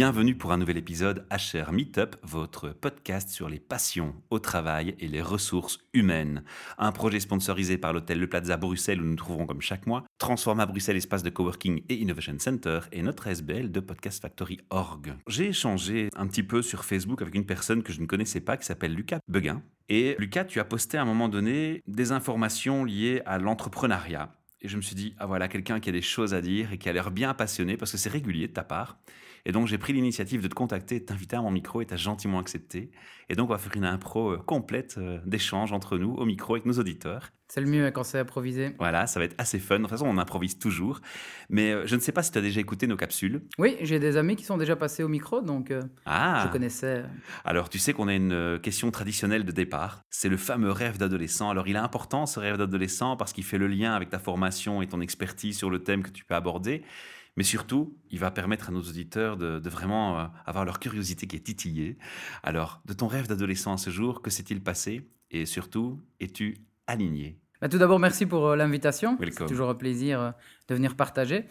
Bienvenue pour un nouvel épisode HR Meetup, votre podcast sur les passions au travail et les ressources humaines. Un projet sponsorisé par l'hôtel Le Plaza Bruxelles où nous nous trouvons comme chaque mois, Transforma Bruxelles espace de coworking et innovation center et notre SBL de Podcast Factory Org. J'ai échangé un petit peu sur Facebook avec une personne que je ne connaissais pas qui s'appelle Lucas Beguin. Et Lucas, tu as posté à un moment donné des informations liées à l'entrepreneuriat. Et je me suis dit, ah voilà, quelqu'un qui a des choses à dire et qui a l'air bien passionné, parce que c'est régulier de ta part. Et donc, j'ai pris l'initiative de te contacter, de t'inviter à mon micro et tu as gentiment accepté. Et donc, on va faire une impro euh, complète euh, d'échange entre nous au micro avec nos auditeurs. C'est le mieux quand c'est improvisé. Voilà, ça va être assez fun. De toute façon, on improvise toujours. Mais euh, je ne sais pas si tu as déjà écouté nos capsules. Oui, j'ai des amis qui sont déjà passés au micro, donc ah. je connaissais. Alors, tu sais qu'on a une question traditionnelle de départ. C'est le fameux rêve d'adolescent. Alors, il est important ce rêve d'adolescent parce qu'il fait le lien avec ta formation et ton expertise sur le thème que tu peux aborder. Mais surtout, il va permettre à nos auditeurs de, vraiment euh, avoir leur curiosité qui est titillée. Alors, de ton rêve d'adolescent à ce jour, que s'est-il passé? Et surtout, es-tu aligné? Bah, Tout d'abord, merci pour euh, l'invitation. C'est toujours un plaisir euh, de venir partager.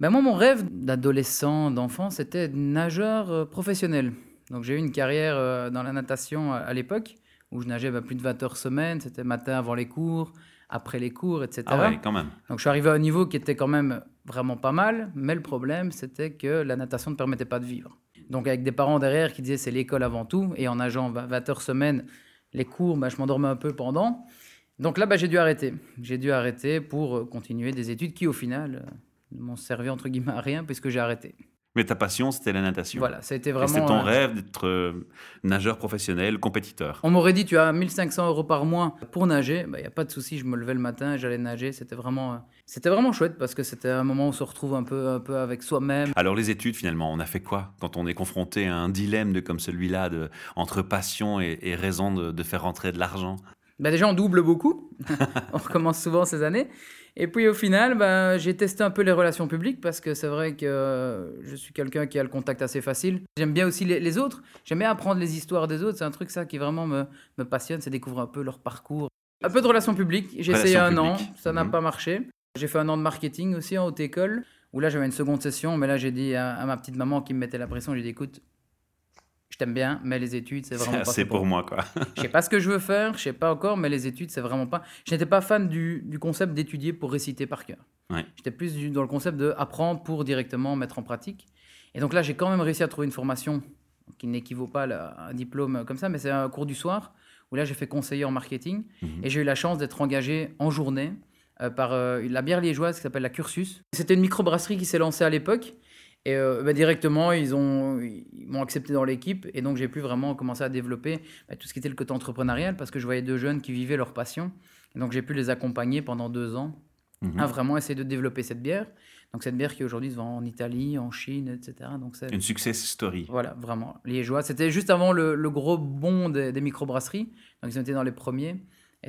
Bah, moi, mon rêve d'adolescent, d'enfant, c'était nageur professionnel. Donc, j'ai eu une carrière dans la natation à l'époque où je nageais bah, plus de 20 heures semaine. C'était matin avant les cours, après les cours, etc. Ah ouais, quand même. Donc je suis arrivé à un niveau qui était quand même vraiment pas mal, mais le problème c'était que la natation ne permettait pas de vivre. Donc avec des parents derrière qui disaient c'est l'école avant tout, et en nageant 20 heures semaine, les cours, bah, je m'endormais un peu pendant. Donc là, bah, j'ai dû arrêter. J'ai dû arrêter pour euh, continuer des études qui au final euh, m'ont servi entre guillemets à rien puisque j'ai arrêté. Mais ta passion, c'était la natation. Voilà, ça a été vraiment. C'est ton rêve d'être euh, nageur professionnel, compétiteur. On m'aurait dit, tu as 1500 euros par mois pour nager. Il bah, n'y a pas de souci, je me levais le matin, j'allais nager. C'était vraiment, euh, c'était vraiment chouette parce que c'était un moment où on se retrouve un peu, un peu avec soi-même. Alors, les études, finalement, on a fait quoi quand on est confronté à un dilemme de, comme celui-là, de, entre passion et, raison de, de, faire rentrer de l'argent? Bah Déjà, on double beaucoup. on recommence souvent ces années. Et puis au final, bah, j'ai testé un peu les relations publiques parce que c'est vrai que je suis quelqu'un qui a le contact assez facile. J'aime bien aussi les, autres. J'aime bien apprendre les histoires des autres. C'est un truc ça qui vraiment me, me passionne, c'est découvrir un peu leur parcours. Un peu de relations publiques. J'ai essayé un an, ça n'a mhm. pas marché. J'ai fait un an de marketing aussi en haute école où là j'avais une seconde session, mais là j'ai dit à, à, ma petite maman qui me mettait la pression, j'ai dit écoute, je t'aime bien, mais les études, c'est vraiment pas C'est pour, moi, quoi. je sais pas ce que je veux faire, je sais pas encore, mais les études, c'est vraiment pas. Je n'étais pas fan du, du concept d'étudier pour réciter par cœur. J'étais plus dans le concept d'apprendre pour directement mettre en pratique. Et donc là, j'ai quand même réussi à trouver une formation qui n'équivaut pas à un diplôme comme ça, mais c'est un cours du soir où là, j'ai fait conseiller en marketing mhm. et j'ai eu la chance d'être engagé en journée euh, par euh, la bière liégeoise qui s'appelle la Cursus. C'était une microbrasserie qui s'est lancée à l'époque et euh, bah, directement, ils ont ils m'ont accepté dans l'équipe. Et donc, j'ai pu vraiment commencer à développer bah, tout ce qui était le côté entrepreneurial parce que je voyais deux jeunes qui vivaient leur passion. Et donc, j'ai pu les accompagner pendant deux ans mhm. à vraiment essayer de développer cette bière. Donc, cette bière qui aujourd'hui se vend en Italie, en Chine, etc. Donc, c'est une success story. Voilà, vraiment. Liégeois. C'était juste avant le, le gros bond des, des microbrasseries. Donc, ils ont été dans les premiers.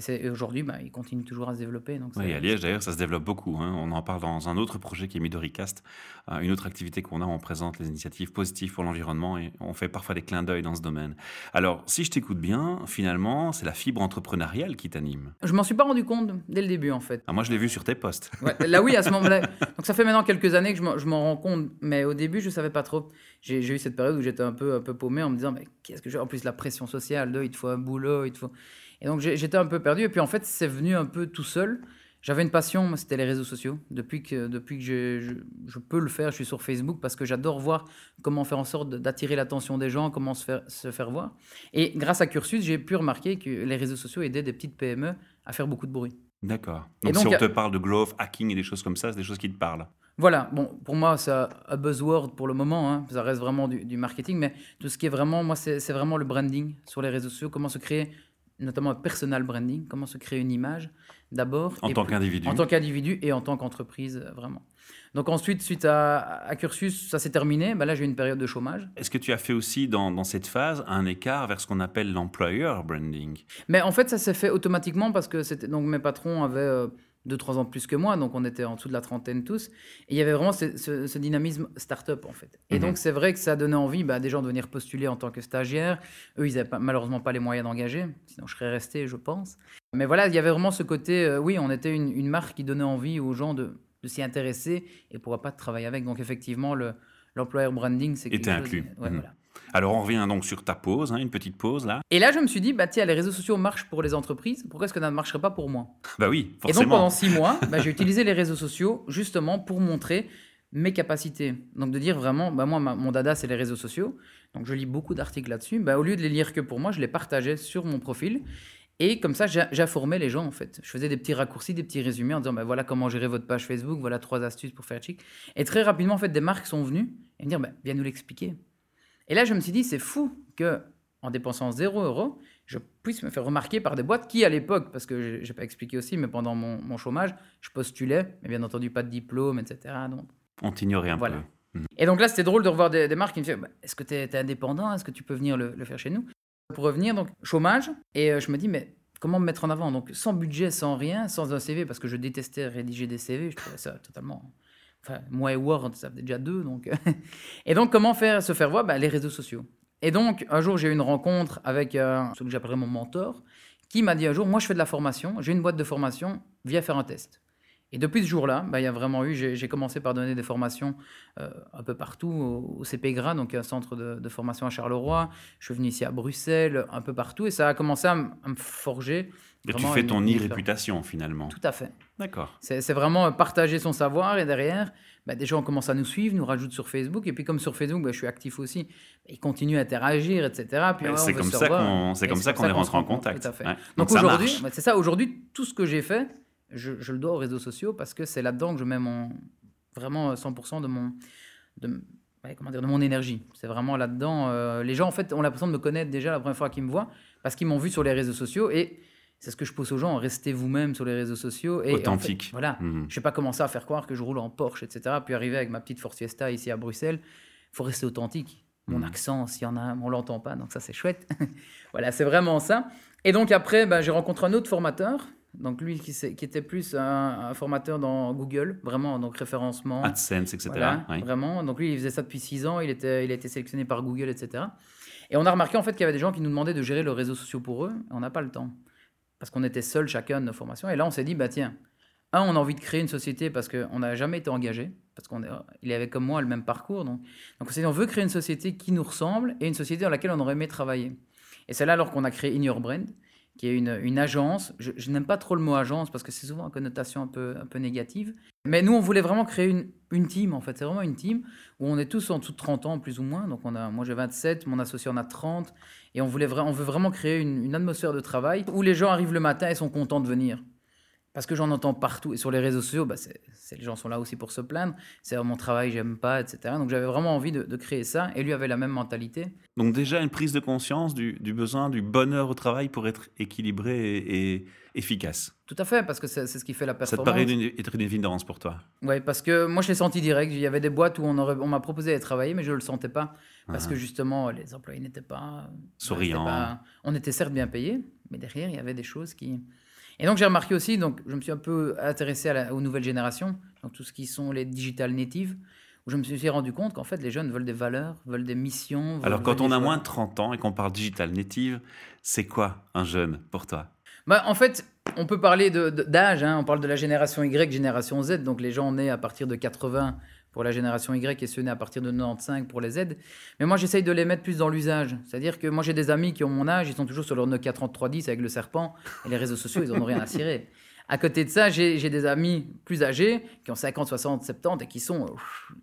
Et, aujourd'hui, bah, il continue toujours à se développer. Donc oui, à Liège, d'ailleurs, ça se développe beaucoup. Hein. On en parle dans un autre projet qui est Midoricast, euh, une autre activité qu'on a. On présente les initiatives positives pour l'environnement et on fait parfois des clins d'œil dans ce domaine. Alors, si je t'écoute bien, finalement, c'est la fibre entrepreneuriale qui t'anime. Je m'en suis pas rendu compte dès le début, en fait. Ah, moi, je l'ai vu sur tes posts. là, oui, à ce moment-là. Donc, ça fait maintenant quelques années que je m'en rends compte, mais au début, je savais pas trop. J'ai eu cette période où j'étais un peu, un peu paumé en me disant, mais qu'est-ce que j'ai En plus, la pression sociale, il te faut un boulot, il te faut. Et donc j'étais un peu perdu. Et puis en fait, c'est venu un peu tout seul. J'avais une passion, c'était les réseaux sociaux. Depuis que, depuis que je, je, peux le faire, je suis sur Facebook parce que j'adore voir comment faire en sorte d'attirer l'attention des gens, comment se faire, se faire voir. Et grâce à Cursus, j'ai pu remarquer que les réseaux sociaux aidaient des petites PME à faire beaucoup de bruit. D'accord. Donc, donc, si on te parle de growth, hacking et des choses comme ça, c'est des choses qui te parlent voilà, bon, pour moi, c'est un buzzword pour le moment, hein. ça reste vraiment du, du, marketing, mais tout ce qui est vraiment, moi, c'est vraiment le branding sur les réseaux sociaux, comment se créer notamment personal branding, comment se créer une image d'abord. En tant qu'individu. En tant qu'individu et en tant qu'entreprise, euh, vraiment. Donc ensuite, suite à, Cursus, ça s'est terminé. Bah là, j'ai eu une période de chômage. Est-ce que tu as fait aussi dans, dans cette phase un écart vers ce qu'on appelle l'employer branding? Mais en fait, ça s'est fait automatiquement parce que c'était donc mes patrons avaient euh, deux, trois ans plus que moi, donc on était en dessous de la trentaine tous. Et il y avait vraiment ce, dynamisme start-up, en fait. Et mhm. donc, c'est vrai que ça donnait envie bah, des gens de venir postuler en tant que stagiaire. Eux, ils n'avaient malheureusement pas les moyens d'engager, sinon je serais resté, je pense. Mais voilà, il y avait vraiment ce côté, euh, oui, on était une, marque qui donnait envie aux gens de, s'y intéresser et pourquoi pas de travailler avec. Donc, effectivement, le, l'employer branding, c'est quelque chose... inclus. Mhm. Alors on revient donc sur ta pause, hein, une petite pause là. Et là je me suis dit, bah tiens, les réseaux sociaux marchent pour les entreprises, pourquoi est-ce que ça ne marcherait pas pour moi? Bah oui, forcément. Et donc pendant six mois, bah, j'ai utilisé les réseaux sociaux justement pour montrer mes capacités. Donc de dire vraiment, bah moi mon dada c'est les réseaux sociaux, donc je lis beaucoup d'articles là-dessus, bah, au lieu de les lire que pour moi, je les partageais sur mon profil. Et comme ça, j'informais les gens, en fait. Je faisais des petits raccourcis, des petits résumés en disant, bah, voilà comment gérer votre page Facebook, voilà trois astuces pour faire chic. Et très rapidement, en fait, des marques sont venues et me dire, bah, viens nous l'expliquer. Et là, je me suis dit, c'est fou que en dépensant 0 euros, je puisse me faire remarquer par des boîtes qui, à l'époque, parce que je n'ai pas expliqué aussi, mais pendant mon, chômage, je postulais, mais bien entendu, pas de diplôme, etc. Donc, On t'ignorait un peu. Et donc là, c'était drôle de revoir des, marques qui me disaient bah, Est-ce que tu es, indépendant? Est-ce que tu peux venir le, faire chez nous? Pour revenir, donc, chômage. Et euh, je me dis Mais comment me mettre en avant? Donc, sans budget, sans rien, sans un CV, parce que je détestais rédiger des CV. Je trouvais ça totalement. Moi et Word, ça fait déjà deux. Donc... et donc, comment faire, se faire voir? Bah, Les réseaux sociaux. Et donc, un jour, j'ai eu une rencontre avec euh, ce que j'appellerais mon mentor, qui m'a dit un jour Moi, je fais de la formation, j'ai une boîte de formation, viens faire un test. Et depuis ce jour-là, bah, il y a vraiment eu, j'ai commencé par donner des formations euh, un peu partout, au, CPGRA, donc un centre de, formation à Charleroi. Je suis venu ici à Bruxelles, un peu partout, et ça a commencé à, me forger. Et tu fais ton e-réputation finalement. Tout à fait. D'accord. C'est vraiment partager son savoir, et derrière, bah, des gens commencent à nous suivre, nous rajoutent sur Facebook, et puis comme sur Facebook, bah, je suis actif aussi, bah, ils continuent à interagir, etc. c'est comme, ça qu'on c'est comme ça qu'on est rentré en contact. Tout à fait. Donc, aujourd'hui, c'est ça, aujourd'hui, tout ce que j'ai fait, je, le dois aux réseaux sociaux parce que c'est là-dedans que je mets mon, vraiment 100% de mon, de, comment dire, de mon énergie. C'est vraiment là-dedans. Euh, les gens, en fait, ont l'impression de me connaître déjà la première fois qu'ils me voient parce qu'ils m'ont vu sur les réseaux sociaux et c'est ce que je pose aux gens, restez vous-même sur les réseaux sociaux. Et, Authentique. voilà. Mhm. Je ne vais pas commencer à faire croire que je roule en Porsche, etc. Puis arriver avec ma petite Fiesta ici à Bruxelles. Il faut rester authentique. Mon mhm. accent, s'il y en a, on l'entend pas, donc ça c'est chouette. voilà, c'est vraiment ça. Et donc après, ben, j'ai rencontré un autre formateur donc lui qui, qui était plus un, formateur dans Google, vraiment, donc référencement. AdSense, etc. Vraiment. Donc lui, il faisait ça depuis six ans, il, était, il a été sélectionné par Google, etc. Et on a remarqué en fait qu'il y avait des gens qui nous demandaient de gérer les réseaux sociaux pour eux, et on n'a pas le temps. Parce qu'on était seuls chacun de nos formations. Et là, on s'est dit, bah tiens, un, on a envie de créer une société parce qu'on n'a jamais été engagé, parce qu'il avait comme moi le même parcours. Donc, donc on s'est dit, on veut créer une société qui nous ressemble et une société dans laquelle on aurait aimé travailler. Et c'est là alors qu'on a créé In Your Brand, qui est une, une agence. Je, n'aime pas trop le mot agence parce que c'est souvent une connotation un peu, un peu négative. Mais nous, on voulait vraiment créer une, une team, en fait. C'est vraiment une team où on est tous en dessous de 30 ans, plus ou moins. Donc, on a, moi, j'ai 27, mon associé en a 30. Et on, voulait on veut vraiment créer une, une atmosphère de travail où les gens arrivent le matin et sont contents de venir parce que j'en entends partout. Et sur les réseaux sociaux, bah les gens sont là aussi pour se plaindre. C'est mon travail, j'aime pas, etc. Donc j'avais vraiment envie de, créer ça. Et lui avait la même mentalité. Donc déjà une prise de conscience du, besoin du bonheur au travail pour être équilibré et, efficace. Tout à fait, parce que c'est ce qui fait la performance. Ça te paraît être une évidence pour toi? Oui, parce que moi je l'ai senti direct. Il y avait des boîtes où on, on m'a proposé de travailler, mais je ne le sentais pas. Parce ah. que justement, les employés n'étaient pas... Souriants. On était certes bien payés, mais derrière, il y avait des choses qui... Et donc j'ai remarqué aussi, donc je me suis un peu intéressé à aux nouvelles générations, donc tout ce qui sont les digital natives, où je me suis rendu compte qu'en fait les jeunes veulent des valeurs, veulent des missions. Alors quand on a moins de 30 ans et qu'on parle digital native, c'est quoi un jeune pour toi? Bah, En fait, on peut parler d'âge, hein. on parle de la génération Y, génération Z, donc les gens nés à partir de 80 pour la génération Y et ceux nés à partir de 95 pour les Z. Mais moi, j'essaye de les mettre plus dans l'usage. C'est-à-dire que moi, j'ai des amis qui ont mon âge, ils sont toujours sur leur Nokia 3310 avec le serpent, et les réseaux sociaux, ils n'en ont rien à cirer. À côté de ça, j'ai des amis plus âgés qui ont 50, 60, 70 et qui sont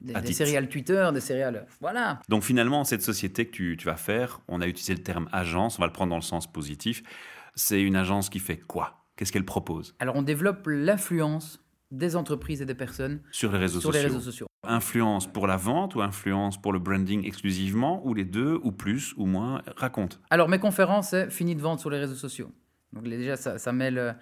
des, des Twitter, des céréales. Voilà. Donc finalement, cette société que tu, tu vas faire, on a utilisé le terme agence, on va le prendre dans le sens positif. C'est une agence qui fait quoi? Qu'est-ce qu'elle propose? Alors on développe l'influence des entreprises et des personnes sur les réseaux, sociaux. Les réseaux sociaux. Influence pour la vente ou influence pour le branding exclusivement, ou les deux, ou plus, ou moins Raconte. Alors mes conférences, c'est fini de vente sur les réseaux sociaux. Donc déjà, ça, ça mêle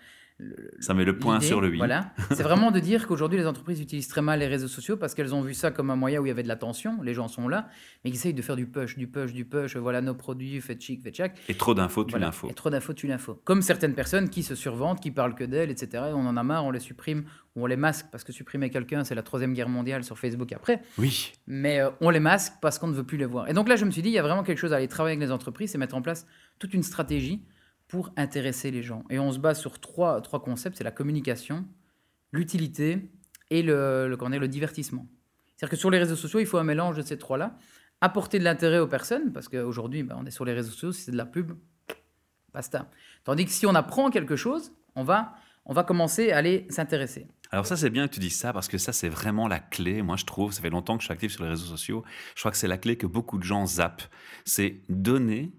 ça met le point sur le. Voilà. C'est vraiment de dire qu'aujourd'hui, les entreprises utilisent très mal les réseaux sociaux parce qu'elles ont vu ça comme un moyen où il y avait de l'attention, les gens sont là, mais ils essayent de faire du push, du push, du push. Voilà nos produits, faites chic, faites chac. Et trop d'infos, tu l'info. Et trop d'infos, tu l'info. Comme certaines personnes qui se surventent, qui parlent que d'elles, etc. on en a marre, on les supprime, ou on les masque parce que supprimer quelqu'un, c'est la troisième guerre mondiale sur Facebook après. Oui. Mais euh, on les masque parce qu'on ne veut plus les voir. Et donc là, je me suis dit, il y a vraiment quelque chose à aller travailler avec les entreprises et mettre en place toute une stratégie pour intéresser les gens. Et on se base sur trois, trois concepts, c'est la communication, l'utilité et le, le, divertissement. C'est-à-dire que sur les réseaux sociaux, il faut un mélange de ces trois-là. Apporter de l'intérêt aux personnes, parce qu'aujourd'hui, ben, on est sur les réseaux sociaux, si c'est de la pub, basta. Tandis que si on apprend quelque chose, on va, on va commencer à aller s'intéresser. Alors ça, c'est bien que tu dises ça, parce que ça, c'est vraiment la clé, moi je trouve, ça fait longtemps que je suis actif sur les réseaux sociaux, je crois que c'est la clé que beaucoup de gens zappent. C'est donner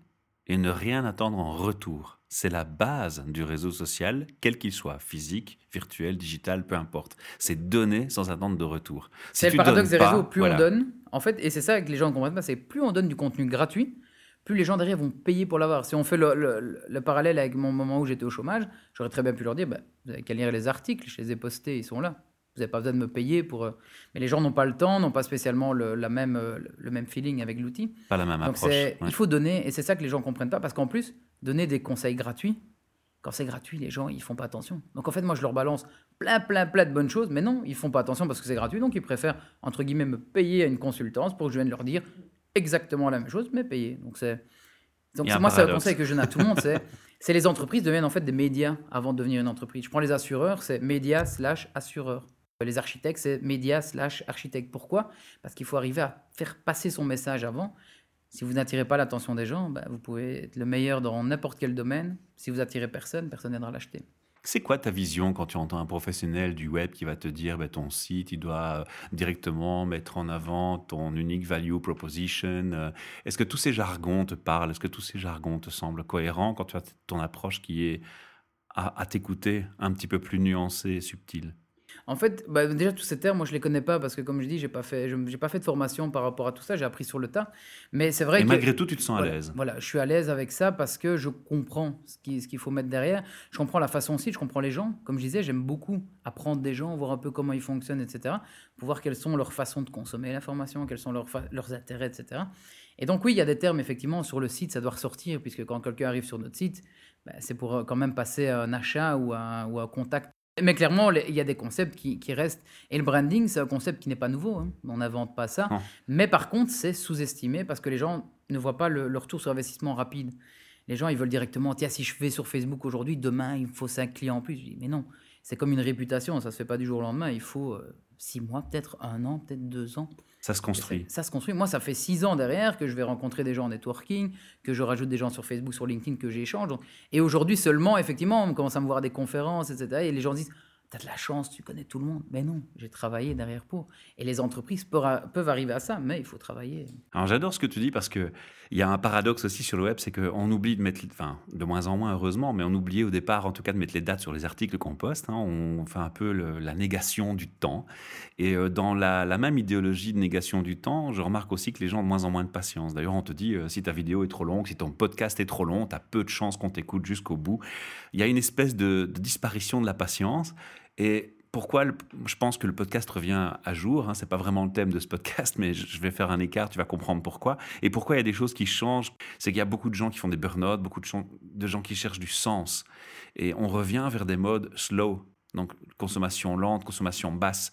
et ne rien attendre en retour. C'est la base du réseau social, quel qu'il soit, physique, virtuel, digital, peu importe. C'est donner sans attendre de retour. c'est le paradoxe des réseaux, plus on donne, en fait, et c'est ça que les gens ne comprennent pas, c'est plus on donne du contenu gratuit, plus les gens derrière vont payer pour l'avoir. Si on fait le, parallèle avec mon moment où j'étais au chômage, j'aurais très bien pu leur dire, bah, vous avez qu'à lire les articles, je les ai postés, ils sont là. Vous n'avez pas besoin de me payer pour. Euh, mais les gens n'ont pas le temps, n'ont pas spécialement le, la même, euh, le même feeling avec l'outil. Pas la même Donc approche. Il faut donner, et c'est ça que les gens ne comprennent pas, parce qu'en plus, donner des conseils gratuits, quand c'est gratuit, les gens, ils font pas attention. Donc en fait, moi, je leur balance plein, plein, plein de bonnes choses, mais non, ils font pas attention parce que c'est gratuit, donc ils préfèrent, entre guillemets, me payer à une consultance pour que je vienne leur dire exactement la même chose, mais payer. Donc c'est. Donc moi, c'est un conseil que je donne à tout le monde, c'est les entreprises deviennent en fait des médias avant de devenir une entreprise. Je prends les assureurs, c'est médias slash assureurs. Les architectes, c'est médias slash architecte. Pourquoi? Parce qu'il faut arriver à faire passer son message avant. Si vous n'attirez pas l'attention des gens, bah, vous pouvez être le meilleur dans n'importe quel domaine. Si vous attirez personne, personne n'aidera l'acheter. C'est quoi ta vision quand tu entends un professionnel du web qui va te dire bah, ton site, il doit euh, directement mettre en avant ton unique value proposition euh, Est-ce que tous ces jargons te parlent? Est-ce que tous ces jargons te semblent cohérents quand tu as ton approche qui est à, à t'écouter un petit peu plus nuancée et subtile? En fait, bah, déjà, tous ces termes, moi, je les connais pas parce que, comme je dis, j'ai pas fait, j'ai pas fait de formation par rapport à tout ça. J'ai appris sur le tas. Mais c'est vrai Et malgré tout, tu te sens à l'aise. Voilà, je suis à l'aise avec ça parce que je comprends ce qu'il ce qu'il faut mettre derrière. Je comprends la façon aussi, je comprends les gens. Comme je disais, j'aime beaucoup apprendre des gens, voir un peu comment ils fonctionnent, etc. Pour voir quelles sont leurs façons de consommer l'information, quels sont leurs, leurs intérêts, etc. Et donc, oui, il y a des termes, effectivement, sur le site, ça doit ressortir, puisque quand quelqu'un arrive sur notre site, bah, c'est pour euh, quand même passer un achat ou un, ou un contact mais clairement, il y a des concepts qui, restent. Et le branding, c'est un concept qui n'est pas nouveau. Hein. On n'invente pas ça. Mais par contre, c'est sous-estimé parce que les gens ne voient pas le, retour sur investissement rapide. Les gens, ils veulent directement, tiens, si je fais sur Facebook aujourd'hui, demain, il me faut 5 clients en plus. Je dis, mais non, c'est comme une réputation, ça ne se fait pas du jour au lendemain. Il faut 6 euh, mois, peut-être un an, peut-être 2 ans. Ça se construit. Ça, se construit. Moi, ça fait six ans derrière que je vais rencontrer des gens en networking, que je rajoute des gens sur Facebook, sur LinkedIn, que j'échange. Et aujourd'hui seulement, effectivement, on commence à me voir à des conférences, etc. Et les gens disent T'as de la chance, tu connais tout le monde. Mais non, j'ai travaillé derrière pour. Et les entreprises peuvent, arriver à ça, mais il faut travailler. Alors j'adore ce que tu dis parce qu'il y a un paradoxe aussi sur le web, c'est qu'on oublie de mettre, enfin de moins en moins heureusement, mais on oubliait au départ en tout cas de mettre les dates sur les articles qu'on poste. Hein. On fait un peu la négation du temps. Et euh, dans la, même idéologie de négation du temps, je remarque aussi que les gens ont de moins en moins de patience. D'ailleurs, on te dit, euh, si ta vidéo est trop longue, si ton podcast est trop long, tu as peu de chances qu'on t'écoute jusqu'au bout. Il y a une espèce de disparition de la patience. Et pourquoi je pense que le podcast revient à jour hein, C'est pas vraiment le thème de ce podcast, mais je vais faire un écart, tu vas comprendre pourquoi. Et pourquoi il y a des choses qui changent C'est qu'il y a beaucoup de gens qui font des burn-out, beaucoup de, gens qui cherchent du sens. Et on revient vers des modes slow, donc consommation lente, consommation basse.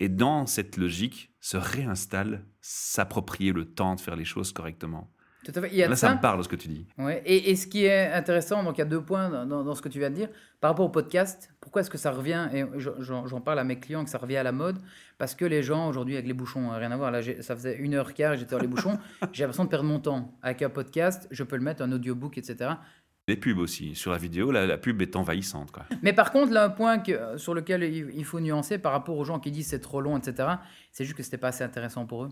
Et dans cette logique se réinstalle s'approprier le temps de faire les choses correctement. Tout à fait. Il y a Là, ça. me parle ce que tu dis. Ouais. Et, ce qui est intéressant, donc il y a deux points dans, ce que tu viens de dire. Par rapport au podcast, pourquoi est-ce que ça revient Et j'en parle à mes clients que ça revient à la mode? Parce que les gens aujourd'hui avec les bouchons, rien à voir. Là, ça faisait une heure quart, j'étais dans les bouchons. J'ai l'impression de perdre mon temps. Avec un podcast, je peux le mettre, un audiobook, etc. Les pubs aussi. Sur la vidéo, la, pub est envahissante. Quoi. Mais par contre, là, un point que, sur lequel il, faut nuancer par rapport aux gens qui disent c'est trop long, etc., c'est juste que c'était pas assez intéressant pour eux.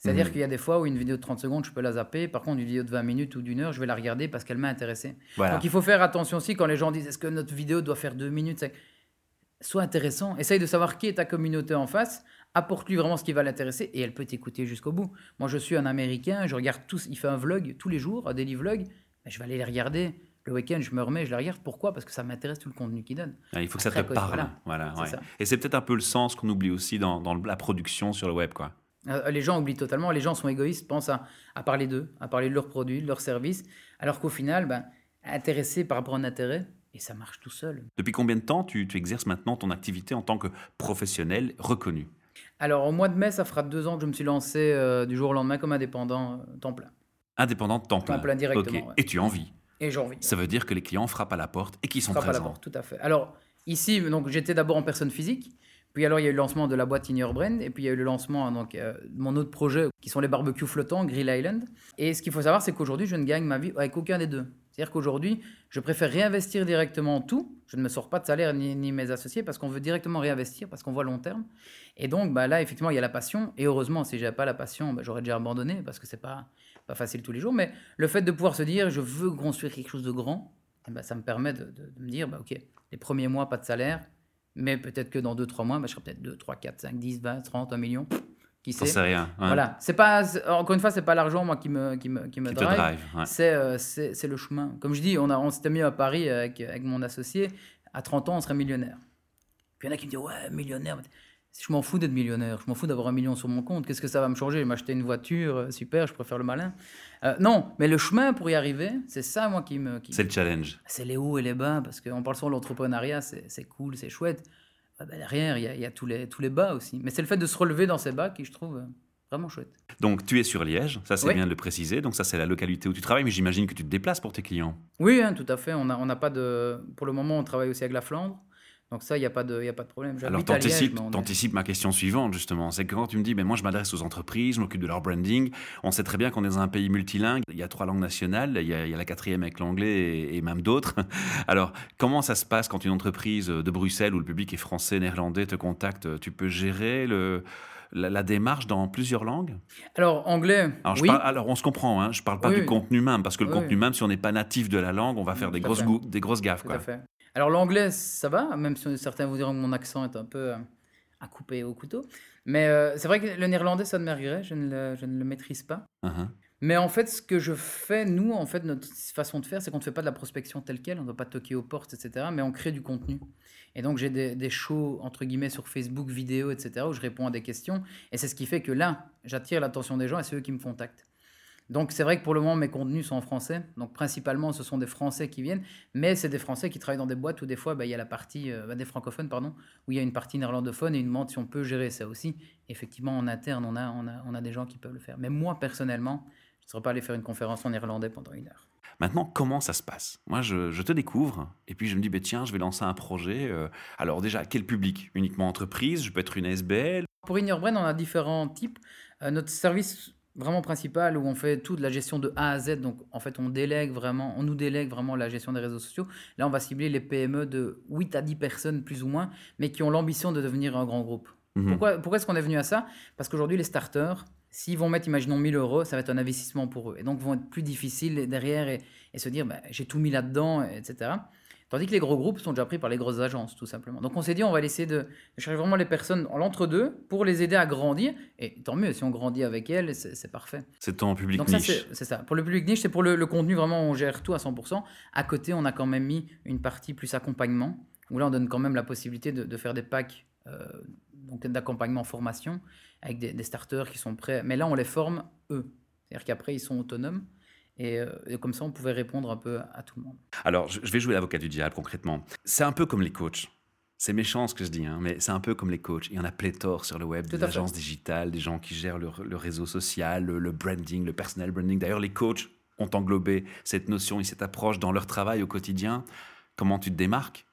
C'est-à-dire mhm. qu'il y a des fois où une vidéo de 30 secondes, je peux la zapper. Par contre, une vidéo de 20 minutes ou d'une heure, je vais la regarder parce qu'elle m'a intéressé. Donc il faut faire attention aussi quand les gens disent est-ce que notre vidéo doit faire deux minutes Sois intéressant. Essaye de savoir qui est ta communauté en face. Apporte-lui vraiment ce qui va l'intéresser et elle peut t'écouter jusqu'au bout. Moi, je suis un Américain, je regarde tous. Il fait un vlog tous les jours, un daily vlog. je vais aller les regarder. Le week-end, je me remets, je les regarde. Pourquoi? Parce que ça m'intéresse tout le contenu qu'il donne. Ah, il faut que ça te parle. Voilà. Et c'est peut-être un peu le sens qu'on oublie aussi dans, dans la production sur le web. quoi. Euh, les gens oublient totalement, les gens sont égoïstes, pensent à, parler d'eux, à parler de leurs produits, de leurs services, alors qu'au final, ben, intéressé par rapport à un intérêt, et ça marche tout seul. Depuis combien de temps tu, exerces maintenant ton activité en tant que professionnel reconnu? Alors au mois de mai, ça fera deux ans que je me suis lancé euh, du jour au lendemain comme indépendant euh, temps plein. Indépendant temps plein Temps plein directement. Et tu en vis Et j'en vis. Ça veut dire que les clients frappent à la porte et qu'ils sont présents. à la porte, tout à fait. Alors ici, donc j'étais d'abord en personne physique, Puis alors, il y a eu le lancement de la boîte In Your Brand, et puis il y a eu le lancement donc, euh, de mon autre projet, qui sont les barbecues flottants, Grill Island. Et ce qu'il faut savoir, c'est qu'aujourd'hui, je ne gagne ma vie avec aucun des deux. C'est-à-dire qu'aujourd'hui, je préfère réinvestir directement tout. Je ne me sors pas de salaire ni, mes associés parce qu'on veut directement réinvestir, parce qu'on voit long terme. Et donc, bah, là, effectivement, il y a la passion. Et heureusement, si j'avais pas la passion, bah, j'aurais déjà abandonné parce que c'est pas, pas facile tous les jours. Mais le fait de pouvoir se dire, je veux construire quelque chose de grand, eh ben, ça me permet de, de, me dire, bah, OK, les premiers mois, pas de salaire, mais peut-être que dans 2-3 mois, bah, je serai peut-être 2, 3, 4, 5, 10, 20, 30, 1 million. Qui sait C'est rien. Voilà. C'est pas, encore une fois, c'est pas l'argent moi qui me, qui me, qui me drive. drive euh, C'est, c'est, le chemin. Comme je dis, on, a, on s'était mis à Paris avec, avec mon associé. À 30 ans, on serait millionnaire. Puis il y en a qui me disent, ouais, millionnaire. Je m'en fous d'être millionnaire, je m'en fous d'avoir un million sur mon compte. Qu'est-ce que ça va me changer? M'acheter une voiture, euh, super, je préfère le malin. Euh, non, mais le chemin pour y arriver, c'est ça, moi, qui me. C'est le challenge. C'est les hauts et les bas, parce qu'on parle souvent de l'entrepreneuriat, c'est cool, c'est chouette. Bah, derrière, il y, a, tous, les, tous les bas aussi. Mais c'est le fait de se relever dans ces bas qui, je trouve, euh, vraiment chouette. Donc, tu es sur Liège, ça c'est bien de le préciser. Donc, ça c'est la localité où tu travailles, mais j'imagine que tu te déplaces pour tes clients. Oui, hein, tout à fait. On n'a on a pas de. Pour le moment, on travaille aussi avec la Flandre. Donc ça, il n'y a, pas de, y a pas de problème. Alors, tu anticipes, ma question suivante, justement. C'est que quand tu me dis, mais moi, je m'adresse aux entreprises, je m'occupe de leur branding, on sait très bien qu'on est dans un pays multilingue. Il y a trois langues nationales, il y a, la quatrième avec l'anglais et, même d'autres. Alors, comment ça se passe quand une entreprise de Bruxelles où le public est français, néerlandais te contacte? Tu peux gérer le... La, démarche dans plusieurs langues? Alors, anglais. Alors, oui. alors on se comprend, hein, je ne parle pas du contenu même, parce que le contenu même, si on n'est pas natif de la langue, on va faire des grosses, des grosses gaffes. Tout quoi. à fait. Alors l'anglais, ça va, même si certains vous diront que mon accent est un peu euh, à couper au couteau. Mais euh, c'est vrai que le néerlandais, ça ne m'arriverait, je, ne le, je ne le maîtrise pas. Uh-huh. Mais en fait, ce que je fais, nous, en fait, notre façon de faire, c'est qu'on ne fait pas de la prospection telle quelle, on ne va pas toquer aux portes, etc., mais on crée du contenu. Et donc, j'ai des, des, shows, entre guillemets, sur Facebook, vidéo, etc., où je réponds à des questions. Et c'est ce qui fait que là, j'attire l'attention des gens et c'est eux qui me contactent. Donc c'est vrai que pour le moment, mes contenus sont en français. Donc principalement, ce sont des Français qui viennent, mais c'est des Français qui travaillent dans des boîtes où des fois, bah, il y a la partie, euh, bah, des francophones, pardon, où il y a une partie néerlandophone et ils demandent si on peut gérer ça aussi. Effectivement, en interne, on a, on a, on a des gens qui peuvent le faire. Mais moi, personnellement, je ne serais pas allé faire une conférence en néerlandais pendant une heure. Maintenant, comment ça se passe? Moi, je, te découvre, et puis je me dis, bah, tiens, je vais lancer un projet. Euh, alors déjà, quel public? Uniquement entreprise? Je peux être une SBL Pour Brain, on a différents types. Euh, notre service vraiment principal où on fait toute la gestion de A à Z. Donc, en fait, on délègue vraiment, on nous délègue vraiment la gestion des réseaux sociaux. Là, on va cibler les PME de 8 à 10 personnes, plus ou moins, mais qui ont l'ambition de devenir un grand groupe. Mhm. Pourquoi, pourquoi est-ce qu'on est venu à ça? Parce qu'aujourd'hui, les starters, s'ils vont mettre, imaginons, 1000 euros, ça va être un investissement pour eux. Et donc, vont être plus difficiles derrière et, et se dire, bah, j'ai tout mis là-dedans, etc. Tandis que les gros groupes sont déjà pris par les grosses agences, tout simplement. Donc on s'est dit, on va essayer de, chercher vraiment les personnes en l'entre-deux pour les aider à grandir. Et tant mieux, si on grandit avec elles, c'est parfait. C'est ton public Donc niche. C'est ça. Pour le public niche, c'est pour le, contenu, vraiment, on gère tout à 100%. À côté, on a quand même mis une partie plus accompagnement, où là, on donne quand même la possibilité de, faire des packs euh, d'accompagnement formation avec des, des starters qui sont prêts. Mais là, on les forme eux. C'est-à-dire qu'après, ils sont autonomes. Euh, et, comme ça, on pouvait répondre un peu à tout le monde. Alors, je vais jouer l'avocat du diable concrètement. C'est un peu comme les coachs. C'est méchant ce que je dis, hein, mais c'est un peu comme les coachs. Il y en a pléthore sur le web, des agences digitales, des gens qui gèrent le, réseau social, le, branding, le personal branding. D'ailleurs, les coachs ont englobé cette notion et cette approche dans leur travail au quotidien. Comment tu te démarques?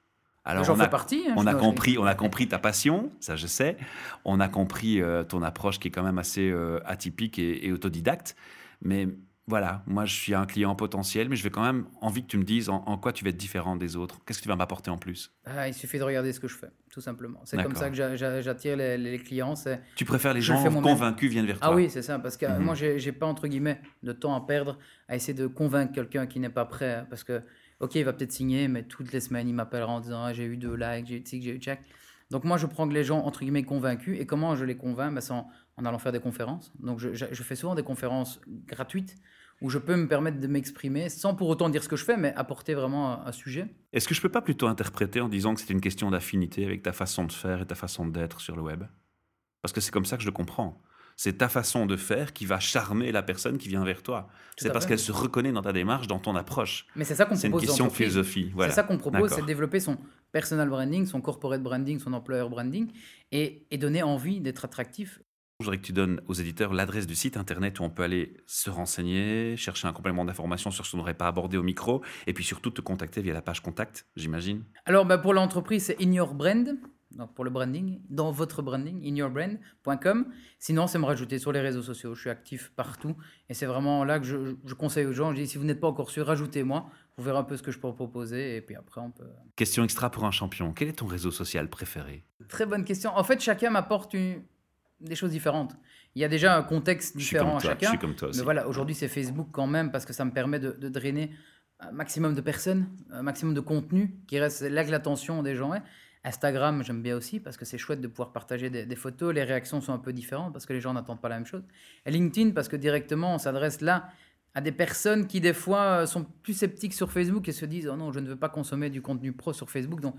Alors, J'en fais partie. Hein, on, a compris, on a compris ta passion, ça je sais. On a compris euh, ton approche qui est quand même assez euh, atypique et, et, autodidacte. Mais voilà, moi je suis un client potentiel, mais je vais quand même envie que tu me dises en, quoi tu vas être différent des autres. Qu'est-ce que tu vas m'apporter en plus? Ah, Il suffit de regarder ce que je fais, tout simplement. C'est comme ça que j'attire les, clients. Tu préfères les gens convaincus viennent vers ah toi Ah oui, c'est ça, parce que mhm. moi j'ai pas entre guillemets de temps à perdre à essayer de convaincre quelqu'un qui n'est pas prêt, parce que ok, il va peut-être signer, mais toutes les semaines il m'appellera en disant ah, j'ai eu deux likes, j'ai eu tic, j'ai eu check. Donc moi je prends les gens entre guillemets convaincus et comment je les convainc? Bah, C'est en, allant faire des conférences. Donc je, je fais souvent des conférences gratuites où je peux me permettre de m'exprimer sans pour autant dire ce que je fais, mais apporter vraiment un, sujet. Est-ce que je peux pas plutôt interpréter en disant que c'est une question d'affinité avec ta façon de faire et ta façon d'être sur le web? Parce que c'est comme ça que je le comprends. C'est ta façon de faire qui va charmer la personne qui vient vers toi. C'est parce qu'elle se reconnaît dans ta démarche, dans ton approche. Mais c'est ça qu'on propose. C'est une question de philosophie. C'est ça qu'on propose, c'est développer son personal branding, son corporate branding, son employer branding, et, et donner envie d'être attractif je voudrais que tu donnes aux éditeurs l'adresse du site internet où on peut aller se renseigner, chercher un complément d'information sur ce qu'on n'aurait pas abordé au micro, et puis surtout te contacter via la page contact, j'imagine. Alors bah, pour l'entreprise, c'est In Your Brand, donc pour le branding, dans votre branding, inyourbrand.com. Sinon, c'est me rajouter sur les réseaux sociaux. Je suis actif partout et c'est vraiment là que je, je, conseille aux gens. Je dis si vous n'êtes pas encore sûr, rajoutez-moi. Vous verrez un peu ce que je peux proposer et puis après on peut. Question extra pour un champion. Quel est ton réseau social préféré? Très bonne question. En fait, chacun m'apporte des choses différentes. Il y a déjà un contexte différent à chacun. Je suis comme toi aussi. Mais voilà, aujourd'hui c'est Facebook quand même parce que ça me permet de, de drainer un maximum de personnes, un maximum de contenu qui reste là que l'attention des gens est. Instagram, j'aime bien aussi parce que c'est chouette de pouvoir partager des, photos. Les réactions sont un peu différentes parce que les gens n'attendent pas la même chose. Et LinkedIn, parce que directement, on s'adresse là à des personnes qui, des fois, sont plus sceptiques sur Facebook et se disent Oh non, je ne veux pas consommer du contenu pro sur Facebook. Donc,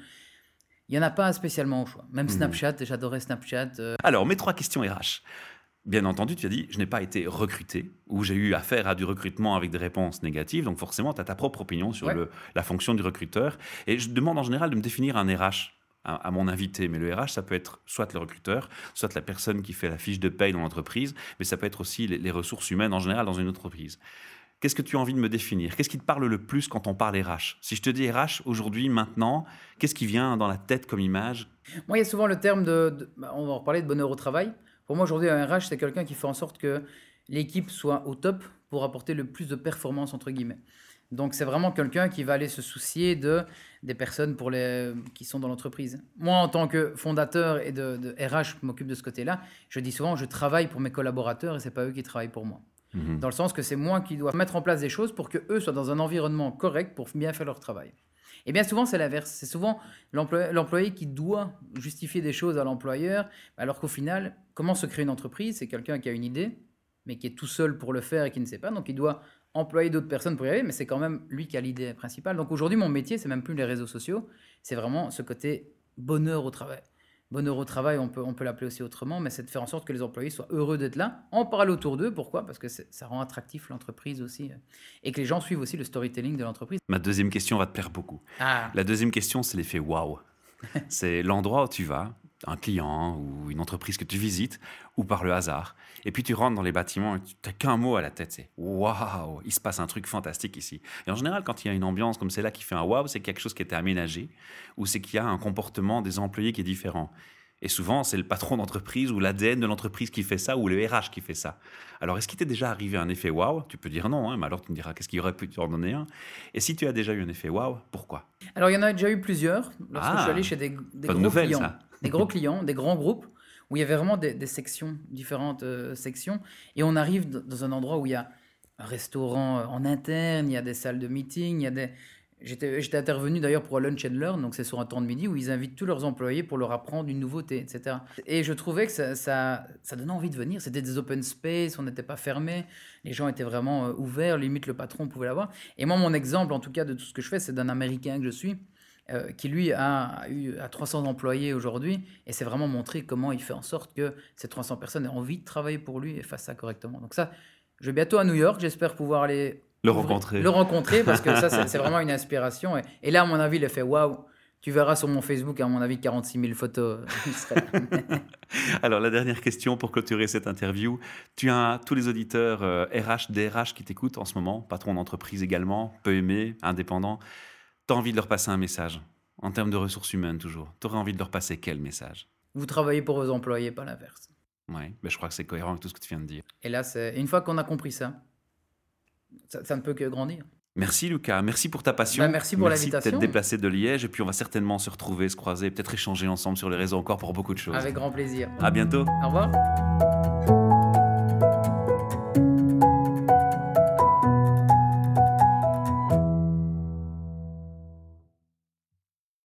il n'y en a pas spécialement au choix. Même mmh. Snapchat, j'adorais Snapchat. Euh. Alors, mes trois questions RH. Bien entendu, tu as dit, je n'ai pas été recruté, ou j'ai eu affaire à du recrutement avec des réponses négatives, donc forcément, tu as ta propre opinion sur le, la fonction du recruteur. Et je demande en général de me définir un RH à, mon invité. Mais le RH, ça peut être soit le recruteur, soit la personne qui fait la fiche de paye dans l'entreprise, mais ça peut être aussi les, ressources humaines en général dans une entreprise. Qu'est-ce que tu as envie de me définir? Qu'est-ce qui te parle le plus quand on parle RH Si je te dis RH aujourd'hui, maintenant, qu'est-ce qui vient dans la tête comme image? Moi, il y a souvent le terme de, bah, on va reparler de bonheur au travail. Pour moi, aujourd'hui, un RH, c'est quelqu'un qui fait en sorte que l'équipe soit au top pour apporter le plus de performance, entre guillemets. Donc, c'est vraiment quelqu'un qui va aller se soucier de, des personnes pour les, qui sont dans l'entreprise. Moi, en tant que fondateur et de, RH, je m'occupe de ce côté-là. Je dis souvent, je travaille pour mes collaborateurs et ce n'est pas eux qui travaillent pour moi. Mhm. Dans le sens que c'est moi qui dois mettre en place des choses pour que eux soient dans un environnement correct pour bien faire leur travail. Et bien souvent, c'est l'inverse. C'est souvent l'employé qui doit justifier des choses à l'employeur, alors qu'au final, comment se crée une entreprise? C'est quelqu'un qui a une idée, mais qui est tout seul pour le faire et qui ne sait pas. Donc, il doit employer d'autres personnes pour y arriver, mais c'est quand même lui qui a l'idée principale. Donc aujourd'hui, mon métier, c'est même plus les réseaux sociaux, c'est vraiment ce côté bonheur au travail. Bonheur au travail, on peut, on peut l'appeler aussi autrement, mais c'est de faire en sorte que les employés soient heureux d'être là, en parle autour d'eux. Pourquoi? Parce que ça rend attractif l'entreprise aussi, euh, et que les gens suivent aussi le storytelling de l'entreprise. Ma deuxième question va te plaire beaucoup. Ah. La deuxième question, c'est l'effet waouh. c'est l'endroit où tu vas, un client ou une entreprise que tu visites, ou par le hasard. Et puis tu rentres dans les bâtiments et tu n'as qu'un mot à la tête, c'est waouh, il se passe un truc fantastique ici. Et en général, quand il y a une ambiance comme celle-là qui fait un waouh, c'est quelque chose qui était aménagé, ou c'est qu'il y a un comportement des employés qui est différent. Et souvent, c'est le patron d'entreprise ou l'ADN de l'entreprise qui fait ça, ou le RH qui fait ça. Alors, est-ce qu'il t'est déjà arrivé un effet waouh Tu peux dire non, hein, mais alors tu me diras qu'est-ce qu'il aurait pu en donner un? Et si tu as déjà eu un effet waouh, pourquoi? Alors, il y en a déjà eu plusieurs. Lorsque je suis allé chez des, gros clients, des gros clients, des grands groupes, où il y avait vraiment des, sections, différentes euh, sections. Et on arrive dans un endroit où il y a un restaurant euh, en interne, il y a des salles de meeting, il y a des J'étais intervenu d'ailleurs pour un Lunch and Learn, donc c'est sur un temps de midi où ils invitent tous leurs employés pour leur apprendre une nouveauté, etc. Et je trouvais que ça, ça, ça donnait envie de venir. C'était des open space, on n'était pas fermé, les gens étaient vraiment euh, ouverts, limite le patron pouvait l'avoir. Et moi, mon exemple, en tout cas, de tout ce que je fais, c'est d'un Américain que je suis, euh, qui lui a, eu à 300 employés aujourd'hui, et c'est vraiment montrer comment il fait en sorte que ces 300 personnes aient envie de travailler pour lui et fassent ça correctement. Donc ça, je vais bientôt à New York, j'espère pouvoir aller le rencontrer. Le rencontrer, parce que ça, c'est vraiment une inspiration. Et, là, à mon avis, il a fait waouh. Tu verras sur mon Facebook, à mon avis, 46 000 photos. Alors, la dernière question pour clôturer cette interview. Tu as tous les auditeurs RH, DRH qui t'écoutent en ce moment, patron d'entreprise également, peu aimé, indépendant. Tu as envie de leur passer un message, en termes de ressources humaines toujours. Tu aurais envie de leur passer quel message? Vous travaillez pour vos employés, pas l'inverse. Oui, mais je crois que c'est cohérent avec tout ce que tu viens de dire. Et là, une fois qu'on a compris ça, ça, ne peut que grandir. Merci Lucas, merci pour ta passion. Bah, merci pour l'invitation. Merci d'être déplacé de Liège et puis on va certainement se retrouver, se croiser, peut-être échanger ensemble sur les réseaux encore pour beaucoup de choses. Avec grand plaisir. À bientôt. Au revoir.